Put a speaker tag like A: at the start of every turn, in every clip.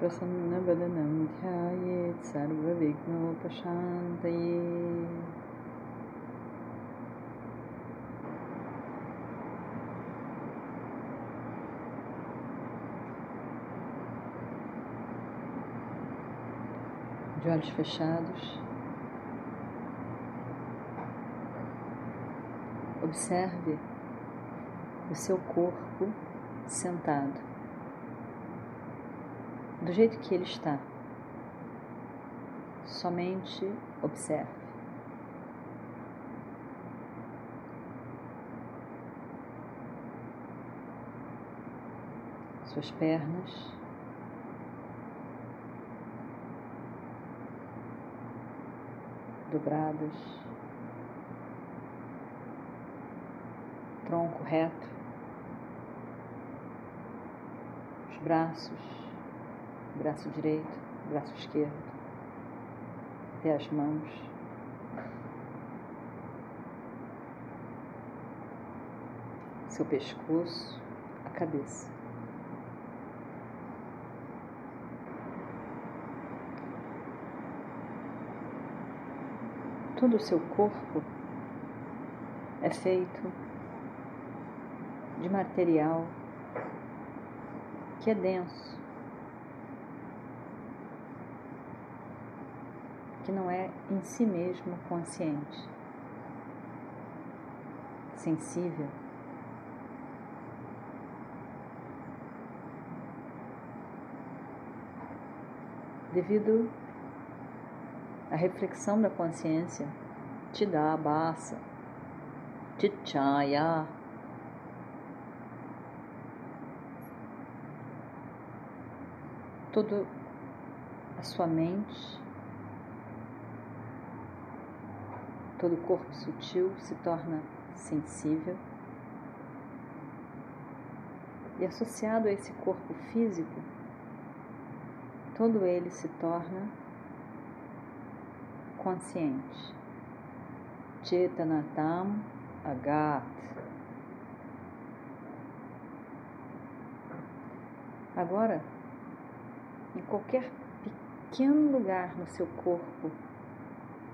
A: प्रसन्नवदनं ध्यायेत् सर्वविघ्नोपशान्तये De olhos fechados, observe o seu corpo sentado, do jeito que ele está. Somente observe. Suas pernas. Dobradas, tronco reto, braços, braço direito, braço esquerdo, até as mãos. Seu pescoço, a cabeça. Todo o seu corpo é feito de material que é denso, que não é em si mesmo consciente, sensível. Devido à reflexão da consciência, te dá a baça, te chaya, toda a sua mente, todo o corpo sutil se torna sensível. E associado a esse corpo físico, todo ele se torna consciente. Chetanatam Agat. Agora, em qualquer pequeno lugar no seu corpo,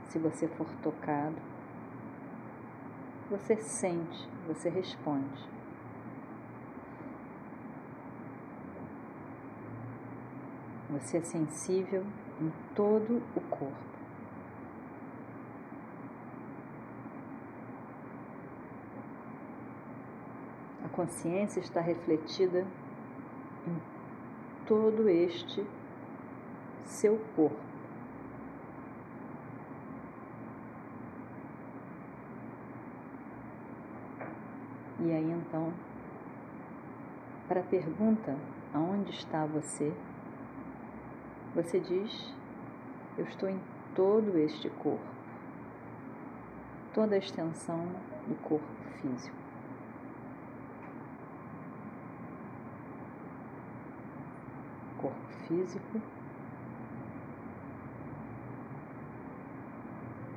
A: se você for tocado, você sente, você responde. Você é sensível em todo o corpo. A consciência está refletida em todo este seu corpo. E aí então, para a pergunta aonde está você, você diz: Eu estou em todo este corpo, toda a extensão do corpo físico. corpo físico,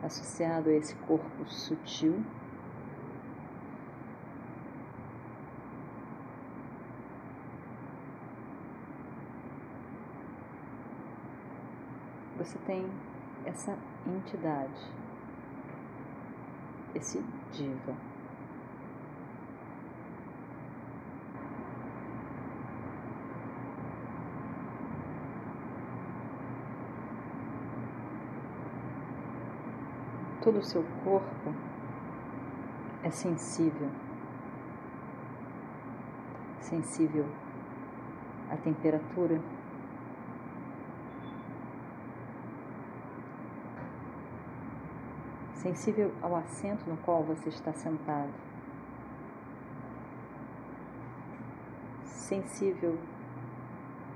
A: associado a esse corpo sutil. Você tem essa entidade, esse diva. todo o seu corpo é sensível, sensível à temperatura, sensível ao assento no qual você está sentado, sensível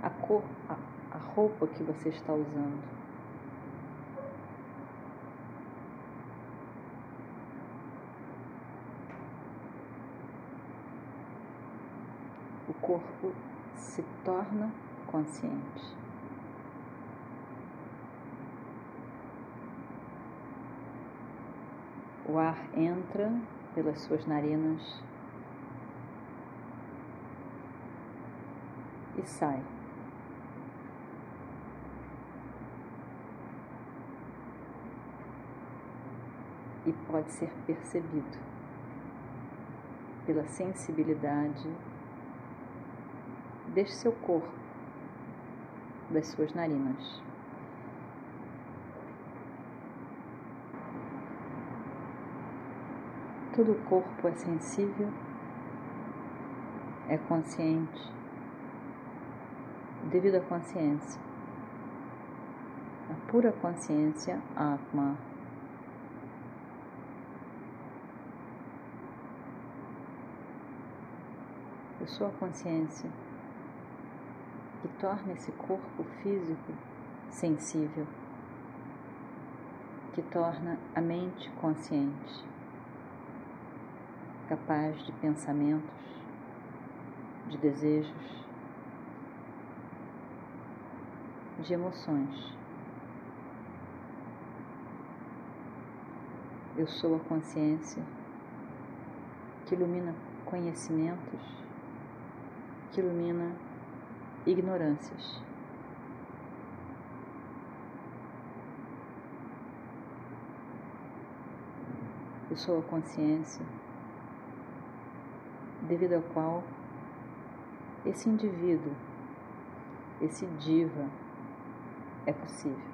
A: à cor, à, roupa que você está usando. O corpo se torna consciente. O ar entra pelas suas narinas e sai. E pode ser percebido pela sensibilidade deste seu corpo, das suas narinas. Todo o corpo é sensível, é consciente, devido à consciência. A pura consciência, Atma. Eu sou a consciência que torna esse corpo físico sensível, que torna a mente consciente capaz de pensamentos, de desejos, de emoções. Eu sou a consciência que ilumina conhecimentos, que ilumina ignorâncias. Eu sou a consciência devido ao qual esse indivíduo, esse diva, é possível.